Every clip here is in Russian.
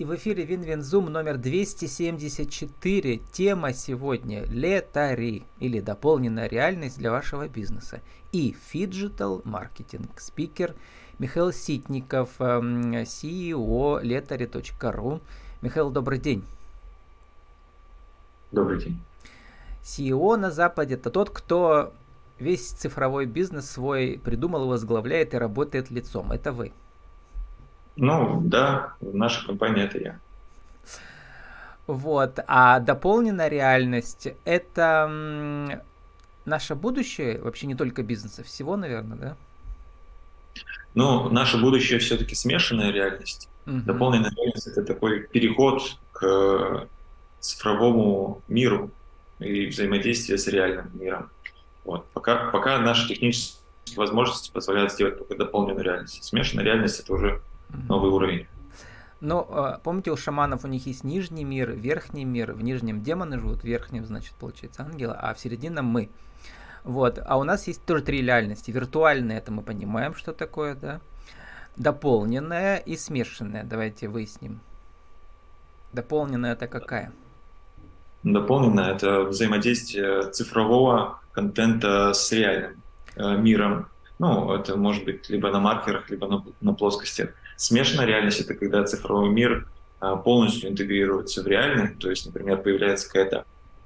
И в эфире WinWin Zoom номер 274. Тема сегодня «Letary» или «Дополненная реальность для вашего бизнеса». И phygital маркетинг. Спикер Михаил Ситников, эм, CEO letary.ru. Михаил, добрый день. Добрый день. CEO на Западе – это тот, кто весь цифровой бизнес свой придумал, возглавляет и работает лицом. Это вы. Ну, да, наша компания это я. Вот. А дополненная реальность – это наше будущее, вообще не только бизнеса, всего, наверное, да? Ну, наше будущее все-таки смешанная реальность. Угу. Дополненная реальность – это такой переход к цифровому миру и взаимодействие с реальным миром. Вот. Пока, пока наши технические возможности позволяют сделать только дополненную реальность. Смешанная реальность – это уже новый уровень. Но а, помните, у шаманов у них есть нижний мир, верхний мир. В нижнем демоны живут, в верхнем, значит, получается ангелы, а в середине мы. Вот. А у нас есть тоже три реальности. Виртуальная, это мы понимаем, что такое, да? Дополненная и смешанная. Давайте выясним. Дополненная это какая? Дополненная это взаимодействие цифрового контента с реальным э, миром. Ну, это может быть либо на маркерах, либо на, на плоскостях. Смешанная реальность — это когда цифровой мир а, полностью интегрируется в реальный, то есть, например, появляется какая-то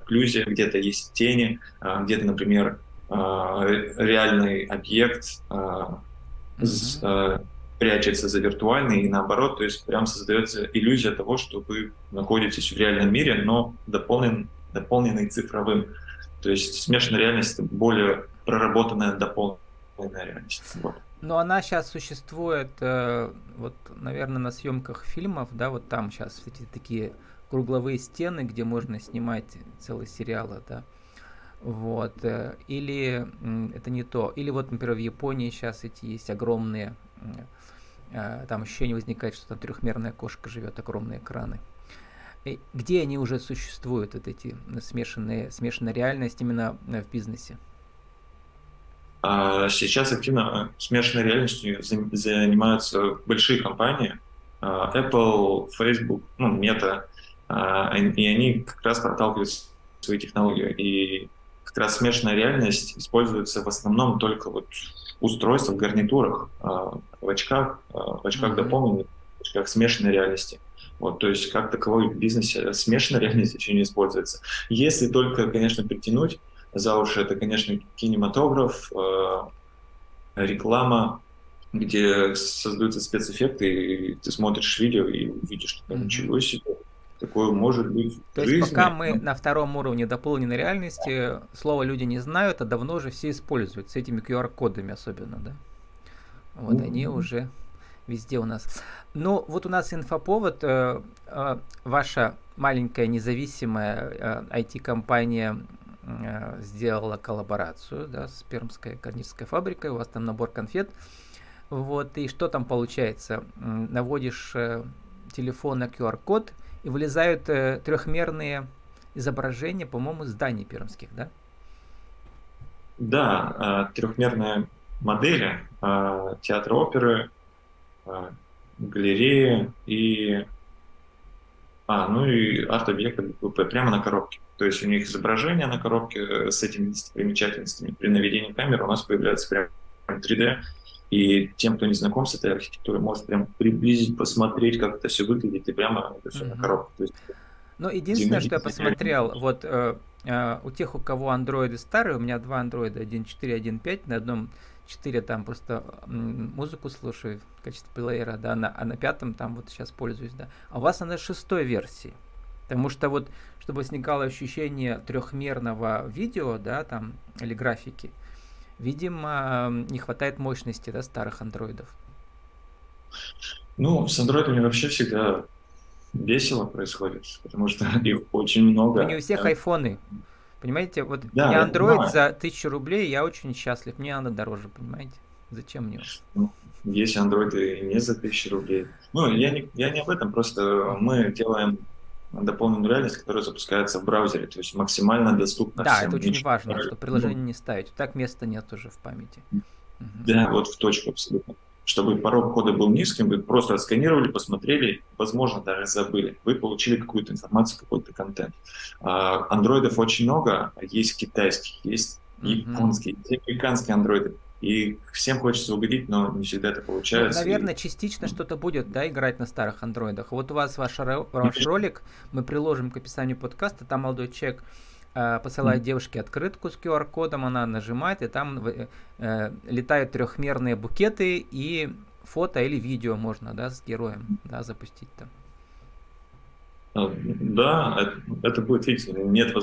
окклюзия, где-то есть тени, а, где-то, например, а, реальный объект mm-hmm. прячется за виртуальный и наоборот, то есть прям создается иллюзия того, что вы находитесь в реальном мире, но дополнен, дополненный цифровым. То есть смешанная реальность — более проработанная дополненная реальность. Вот. Но она сейчас существует, э, вот, наверное, на съемках фильмов, да, вот там сейчас эти такие кругловые стены, где можно снимать целые сериалы, да. Вот. Э, или это не то. Или вот, например, в Японии сейчас эти есть огромные, э, там ощущение возникает, что там трехмерная кошка живет, огромные экраны. И где они уже существуют, вот эти смешанные, смешанная реальность именно в бизнесе? А сейчас активно э, смешанной реальностью занимаются большие компании, а, Apple, Facebook, ну, Meta, а, и они как раз проталкивают свои технологии. И как раз смешанная реальность используется в основном только вот устройства в гарнитурах, в очках, в очках mm-hmm. дополненных, в очках смешанной реальности. Вот, то есть как таковой в бизнесе смешанная реальность еще не используется. Если только, конечно, притянуть за уши, это, конечно, кинематограф, э, реклама, где создаются спецэффекты, и ты смотришь видео и видишь, что там ничего себе, такое может быть То есть жизни. пока мы на втором уровне дополненной реальности, слово люди не знают, а давно уже все используют, с этими QR-кодами особенно, да? Вот mm-hmm. они уже везде у нас. Ну, вот у нас инфоповод, э, э, ваша маленькая независимая э, IT-компания сделала коллаборацию да, с Пермской кондитерской фабрикой, у вас там набор конфет. Вот, и что там получается? Наводишь э, телефон на QR-код, и вылезают э, трехмерные изображения, по-моему, зданий пермских, да? Да, э, трехмерная модель э, театра оперы, э, галереи и а, ну и арт-объекты прямо на коробке. То есть у них изображение на коробке э, с этими достопримечательностями. При наведении камеры у нас появляется прям 3D. И тем, кто не знаком с этой архитектурой, может прям приблизить, посмотреть, как это все выглядит, и прямо это все mm-hmm. на коробке. То есть, ну, единственное, что я посмотрел, вот э, э, у тех, у кого андроиды старые, у меня два андроида 1.4, 1.5, на одном 4 там просто музыку слушаю в качестве плеера, да, на, а на пятом там вот сейчас пользуюсь, да. А у вас она шестой версии. Потому что вот, чтобы возникало ощущение трехмерного видео, да, там, или графики, видимо, не хватает мощности, да, старых андроидов. Ну, с андроидами вообще всегда весело происходит, потому что их очень много. Ну, не у всех айфоны. Понимаете, вот да, мне Android за тысячу рублей, я очень счастлив. Мне надо дороже, понимаете? Зачем мне? Ну, есть Android и не за тысячу рублей. Ну, я не, я не об этом, просто мы делаем дополненную реальность, которая запускается в браузере, то есть максимально доступна да, всем. Да, это очень важно, что приложение ну, не ставить. Так места нет уже в памяти. Да, угу. вот в точку абсолютно. Чтобы порог входа был низким, вы просто отсканировали, посмотрели, возможно, даже забыли. Вы получили какую-то информацию, какой-то контент. А, андроидов очень много, есть китайских, есть японские, есть американские андроиды. И всем хочется угодить, но не всегда это получается. Ну, наверное, и... частично что-то будет, да, играть на старых андроидах. Вот у вас ваш, ваш ролик, мы приложим к описанию подкаста, там молодой человек посылает mm. девушке открытку с QR-кодом, она нажимает, и там э, э, летают трехмерные букеты, и фото или видео можно, да, с героем, да, запустить там. А, да, это, это будет, видите, нет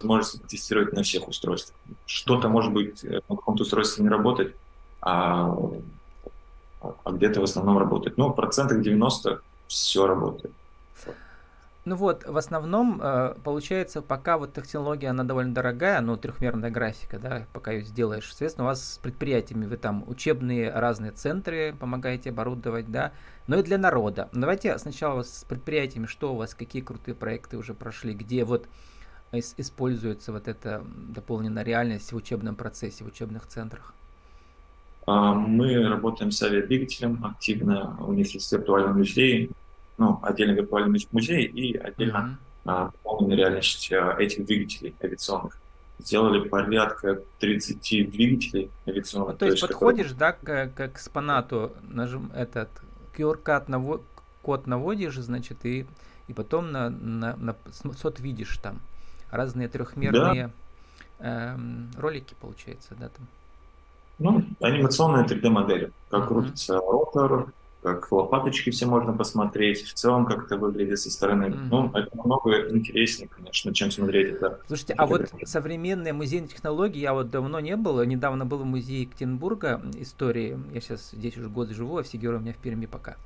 возможности тестировать на всех устройствах. Что-то может быть э, на каком-то устройстве не работать, а, а где-то в основном работает. Ну, в процентах 90 все работает. Ну вот, в основном, э, получается, пока вот технология, она довольно дорогая, ну, трехмерная графика, да, пока ее сделаешь, соответственно, у вас с предприятиями, вы там учебные разные центры помогаете оборудовать, да, но и для народа. Давайте сначала с предприятиями, что у вас, какие крутые проекты уже прошли, где вот используется вот эта дополненная реальность в учебном процессе, в учебных центрах? А, мы работаем с авиадвигателем активно. У них есть виртуальный музей, ну, отдельно виртуальный музей и отдельно uh-huh. дополненная реальность а, этих двигателей авиационных. Сделали порядка 30 двигателей авиационных. Ну, то, то есть, подходишь, которые... да, к, к экспонату, нажим этот QR-код наво... код наводишь, значит, и, и потом на, на, на сот видишь там разные трехмерные да. эм, ролики, получается, да, там. Ну, анимационные 3D-модели, как uh-huh. крутится ротор, как лопаточки все можно посмотреть, в целом как это выглядит со стороны. Mm-hmm. Ну, это намного интереснее, конечно, чем смотреть это. Слушайте, а вот современные музейные технологии, я вот давно не был, недавно был в музее Екатеринбурга истории, я сейчас здесь уже год живу, а все герои у меня в Перми пока.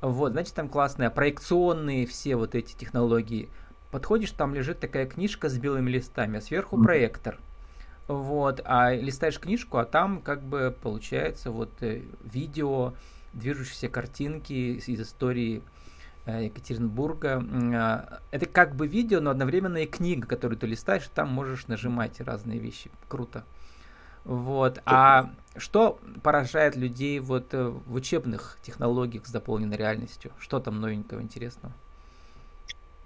Вот, значит, там классные проекционные все вот эти технологии – Подходишь, там лежит такая книжка с белыми листами, а сверху проектор. Вот, а листаешь книжку, а там как бы получается вот э, видео, движущиеся картинки из истории э, Екатеринбурга. А, это как бы видео, но одновременно и книга, которую ты листаешь, там можешь нажимать разные вещи. Круто. Вот. А что поражает людей вот э, в учебных технологиях с дополненной реальностью? Что там новенького интересного?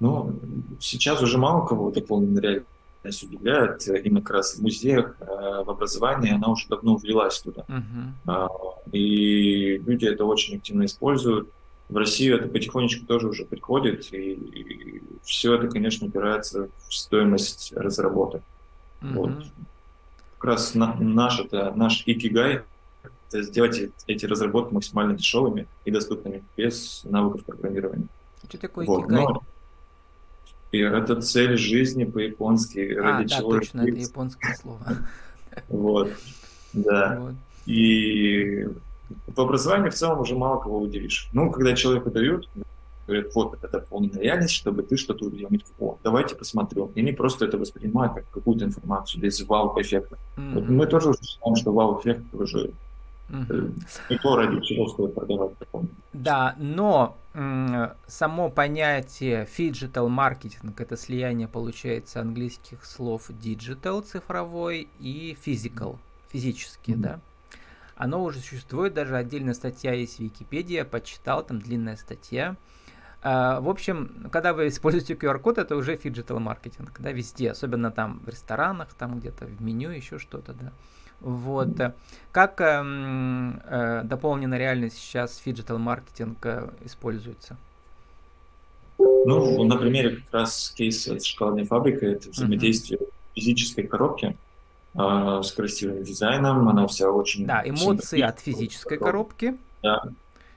Но сейчас уже мало кого дополненная реальность удивляет. Именно как раз в музеях, э, в образовании она уже давно влилась туда. Uh-huh. И люди это очень активно используют. В Россию это потихонечку тоже уже приходит, и, и все это, конечно, упирается в стоимость разработок. Uh-huh. Вот. Как раз на, наш, это, наш икигай – это сделать эти разработки максимально дешевыми и доступными, без навыков программирования. Что такое вот. икигай? Но и это цель жизни по-японски. А, ради да, чего точно, это японское слово. Вот, да. Вот. И в образовании в целом уже мало кого удивишь. Ну, когда человеку дают, говорят, вот, это полная реальность, чтобы ты что-то увидел. О, давайте посмотрю. И они просто это воспринимают как какую-то информацию без вау-эффекта. Mm-hmm. Вот мы тоже считаем, что вау-эффект уже и то, ради чего стоит продавать Да, но само понятие digital маркетинг это слияние получается английских слов digital цифровой и physical физический, mm-hmm. да. Оно уже существует, даже отдельная статья есть в Википедии, я почитал, там длинная статья. Uh, в общем, когда вы используете QR-код, это уже phygital маркетинг, да, везде, особенно там в ресторанах, там где-то в меню, еще что-то, да. Вот. Как э, э, дополненная реальность сейчас phygital маркетинг э, используется? Ну, на примере как раз кейса с шоколадной фабрикой, это взаимодействие uh-huh. физической коробки э, с красивым дизайном, она вся очень... Да, эмоции от физической коробки. Да.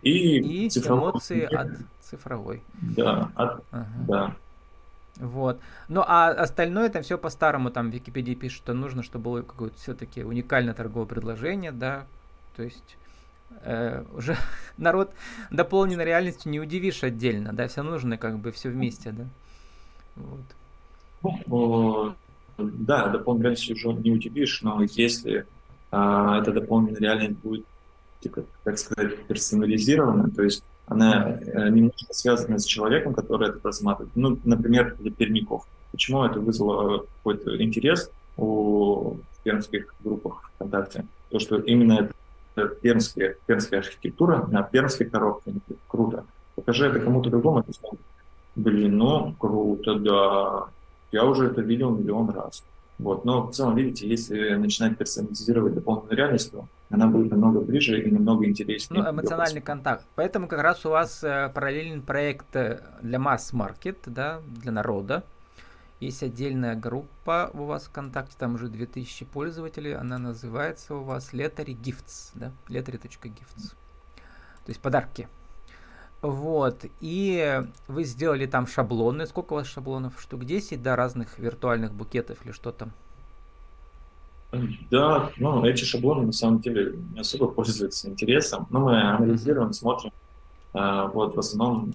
И, и эмоции от цифровой. Да, от, uh-huh. да. Вот. Ну а остальное там все по-старому, там в Википедии пишут, что нужно, чтобы было какое-то все-таки уникальное торговое предложение, да. То есть э, уже народ дополненной реальностью не удивишь отдельно, да, все нужно как бы все вместе, да. Вот. Да, дополненной реальностью уже не удивишь, но если э, эта дополненная реальность будет, типа, как сказать, персонализирована, то есть она э, немножко связана с человеком, который это просматривает. Ну, например, для пермяков. Почему это вызвало какой-то интерес у пермских группах ВКонтакте? То, что именно пермская, пермская архитектура на пермской коробке. Круто. Покажи это кому-то другому, блин, ну, круто, да. Я уже это видел миллион раз. Вот. Но в целом, видите, если начинать персонализировать дополнительную реальность, то она будет намного ближе и намного интереснее. Ну, эмоциональный контакт. Поэтому как раз у вас э, параллельный проект э, для масс-маркет, да, для народа. Есть отдельная группа у вас ВКонтакте, там уже 2000 пользователей, она называется у вас Lettery Gifts, да, lettery.gifts. То есть подарки. Вот, и вы сделали там шаблоны. Сколько у вас шаблонов? Штук 10, да, разных виртуальных букетов или что там? Да, ну, эти шаблоны на самом деле не особо пользуются интересом. Но мы анализируем, смотрим. А, вот, в основном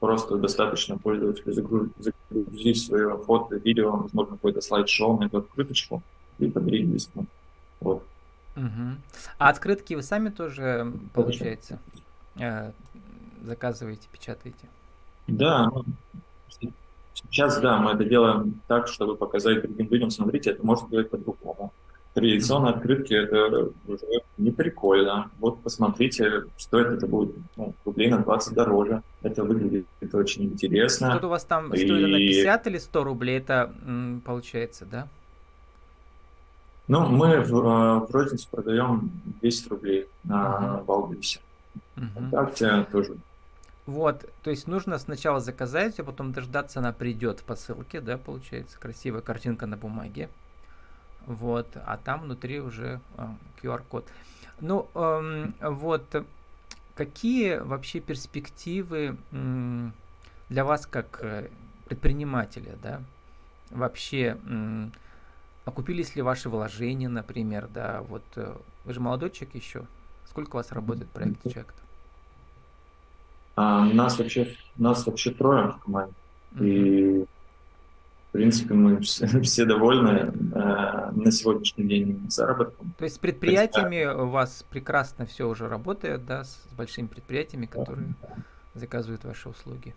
Просто достаточно пользователю загрузить свое фото, видео, возможно, какой-то слайд-шоу на эту открыточку и подарить близкому. Вот. Угу. А открытки вы сами тоже, получается, э, заказываете, печатаете? Да, сейчас, да, мы это делаем так, чтобы показать другим людям, смотрите, это можно делать по-другому. Традиционные открытки это уже не прикольно. Вот посмотрите, стоит это будет ну, рублей на 20 дороже. Это выглядит это очень интересно. Тут у вас там и... стоит на 50 или 100 рублей, это получается, да? Ну, мы в, а, в розницу продаем 10 рублей на Валбисе. Uh-huh. uh тоже. Вот, то есть нужно сначала заказать, а потом дождаться, она придет в посылке, да, получается, красивая картинка на бумаге. Вот, а там внутри уже э, QR-код. Ну, э, вот, какие вообще перспективы э, для вас как э, предпринимателя, да, вообще э, окупились ли ваши вложения, например, да, вот э, вы же молодой человек еще, сколько у вас работает проект Чек? А, нас вообще нас вообще трое в команде, и в принципе, мы все, все довольны э, на сегодняшний день заработком. То есть с предприятиями есть, у вас прекрасно все уже работает, да, с, с большими предприятиями, которые да. заказывают ваши услуги.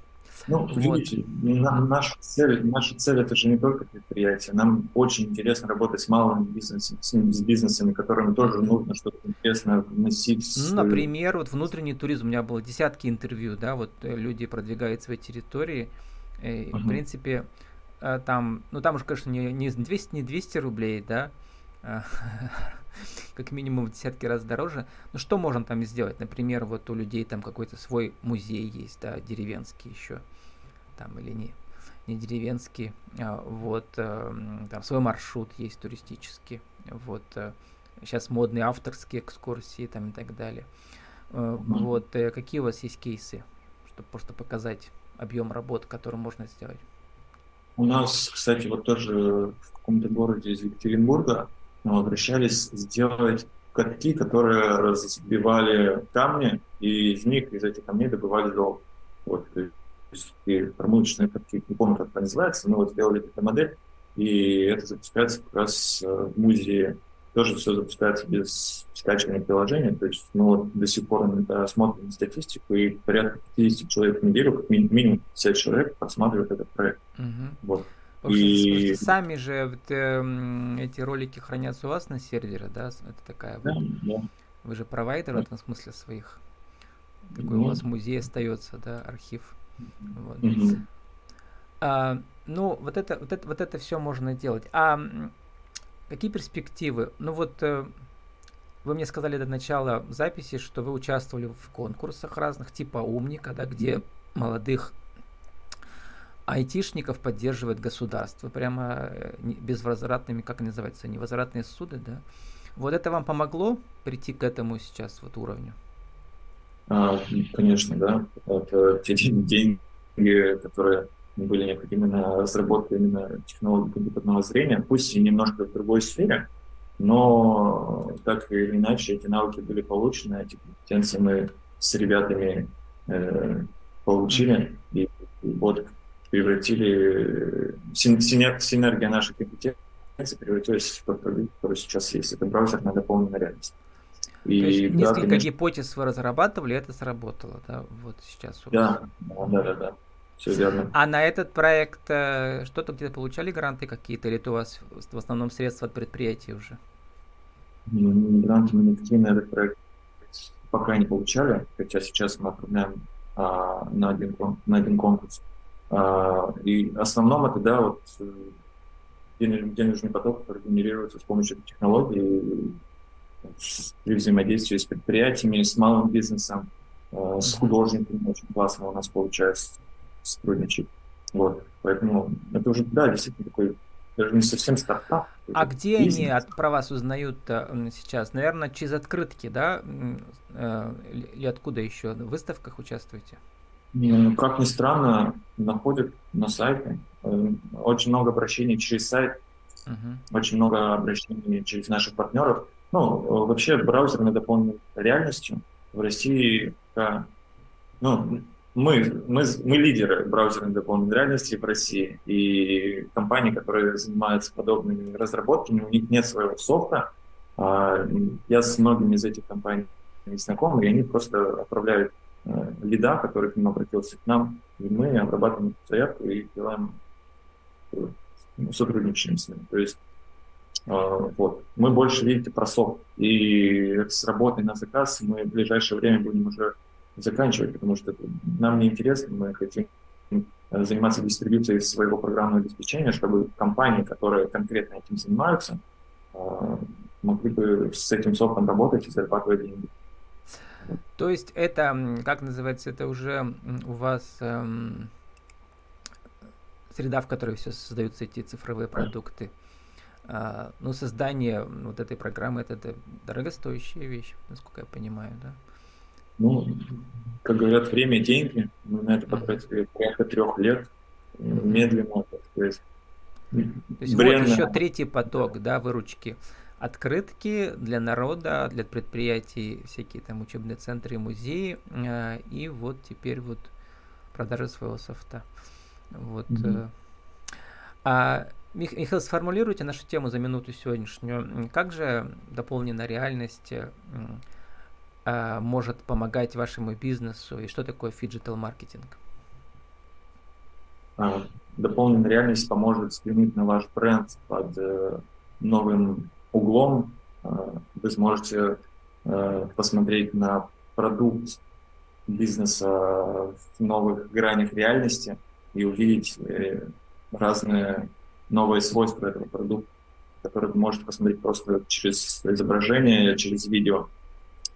Ну, вот. видите, на, наша, цель, наша цель это же не только предприятие. Нам очень интересно работать с малыми бизнесами, с, с бизнесами, которым тоже нужно что-то интересное вносить. Ну, например, вот внутренний туризм. У меня было десятки интервью, да, вот э, люди продвигают свои территории. И, uh-huh. В принципе, Э, там, ну там уж, конечно, не, не 200, не 200 рублей, да, а, как минимум в десятки раз дороже. Ну что можно там сделать? Например, вот у людей там какой-то свой музей есть, да, деревенский еще, там или не, не деревенский, а, вот, э, там свой маршрут есть туристический, вот, сейчас модные авторские экскурсии там и так далее. Э, вот, какие у вас есть кейсы, чтобы просто показать объем работы, который можно сделать? У нас, кстати, вот тоже в каком-то городе из Екатеринбурга обращались сделать катки, которые разбивали камни, и из них, из этих камней добывали золото. Вот, то есть промывочные катки, не помню, как это называется, но вот сделали эту модель, и это запускается как раз э, в музее тоже все запускается без скачивания приложения. То есть мы вот до сих пор иногда смотрим статистику, и порядка 50 человек в неделю, как минимум 50 человек просматривают этот проект. Угу. Вот. И... Сами же вот, э, эти ролики хранятся у вас на сервере, да? Это такая да, вот... да. Вы же провайдер да. в этом смысле своих. Такой ну, у вас музей остается, да, архив. Вот. Угу. А, ну, вот это, вот это, вот это все можно делать. А Какие перспективы? Ну вот э, вы мне сказали до начала записи, что вы участвовали в конкурсах разных, типа умника, да, где молодых айтишников поддерживает государство, прямо э, безвозвратными, как называется, невозвратные суды, да. Вот это вам помогло прийти к этому сейчас вот уровню? А, конечно, да. Это те деньги, которые были необходимы на разработку именно технологий компьютерного зрения, пусть и немножко в другой сфере, но так или иначе эти навыки были получены, эти компетенции мы с ребятами э, получили, и, и вот превратили, синер, синергия наших компетенций превратилась в тот продукт, который сейчас есть. Это браузер на дополненную реальность. И, То есть да, несколько конечно... гипотез вы разрабатывали, это сработало, да, вот сейчас. Да, да, да, да. Все верно. А на этот проект э, что-то где-то получали гранты какие-то, или это у вас в основном средства от предприятий уже? Гранты мы никакие на этот проект пока не получали, хотя сейчас мы оформляем а, на, один, на один конкурс. А, и в основном это, да, вот денежный, денежный поток, который генерируется с помощью технологий при взаимодействии с предприятиями, с малым бизнесом, э, с художниками очень классно у нас получается сотрудничать. Вот, поэтому это уже, да, действительно такой даже не совсем стартап. А где бизнес. они от, про вас узнают сейчас? Наверное, через открытки, да? Э, или откуда еще? В выставках участвуете? Как ни странно, находят на сайте. Э, очень много обращений через сайт, uh-huh. очень много обращений через наших партнеров. Ну, вообще браузер на дополненной реальностью в России, ну, мы, мы, мы лидеры браузерной дополненной реальности в России, и компании, которые занимаются подобными разработками, у них нет своего софта. А, я с многими из этих компаний знаком, и они просто отправляют э, лида, который к ним обратился к нам, и мы обрабатываем эту заявку и делаем, э, сотрудничаем с ними. То есть а, вот. Мы больше, видите, про софт. И с работой на заказ мы в ближайшее время будем уже заканчивать, потому что нам не интересно, мы хотим э, заниматься дистрибьюцией своего программного обеспечения, чтобы компании, которые конкретно этим занимаются, могли бы с этим софтом работать и зарабатывать деньги. То есть это, как называется, это уже у вас эм, среда, в которой все создаются эти цифровые продукты. А, ну, создание вот этой программы это, это дорогостоящая вещь, насколько я понимаю, да? Ну, как говорят, время – деньги. Мы на это потратили порядка трех лет. Медленно, так сказать. То есть бренно. вот еще третий поток, да, выручки. Открытки для народа, для предприятий, всякие там учебные центры, музеи. А, и вот теперь вот продажа своего софта. Вот. Mm-hmm. А Михаил, сформулируйте нашу тему за минуту сегодняшнюю. Как же дополненная реальность э, может помогать вашему бизнесу и что такое phygital маркетинг? А, дополненная реальность поможет взглянуть на ваш бренд под э, новым углом. Э, вы сможете э, посмотреть на продукт бизнеса в новых гранях реальности и увидеть э, разные новые свойства этого продукта, которые вы можете посмотреть просто через изображение, через видео,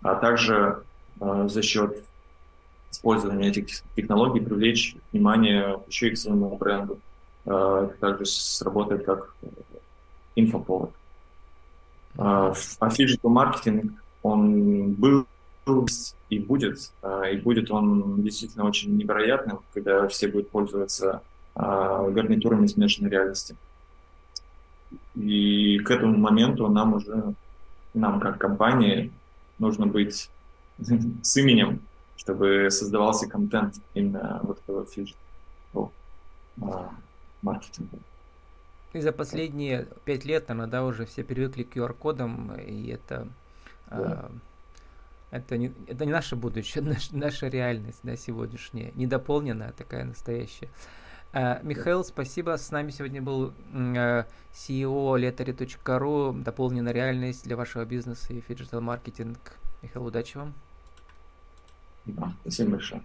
а также за счет использования этих технологий привлечь внимание еще и к своему бренду. Э, также сработает как инфоповод. А phygital маркетинг, он был и будет, э, и будет он действительно очень невероятным, когда все будут пользоваться а, гарнитурами смешанной реальности. И к этому моменту нам уже, нам как компании, нужно быть с именем, чтобы создавался контент именно вот этого фиджет маркетинга. И за последние пять лет, наверное, да, уже все привыкли к QR-кодам, и это, да. а, это, не, это не наше будущее, наша, наша реальность, да, сегодняшняя, недополненная, такая настоящая. Э, Михаил, спасибо. С нами сегодня был э, CEO letary.ru, дополненная реальность для вашего бизнеса и phygital маркетинг. Михаил, удачи вам. Да, спасибо большое.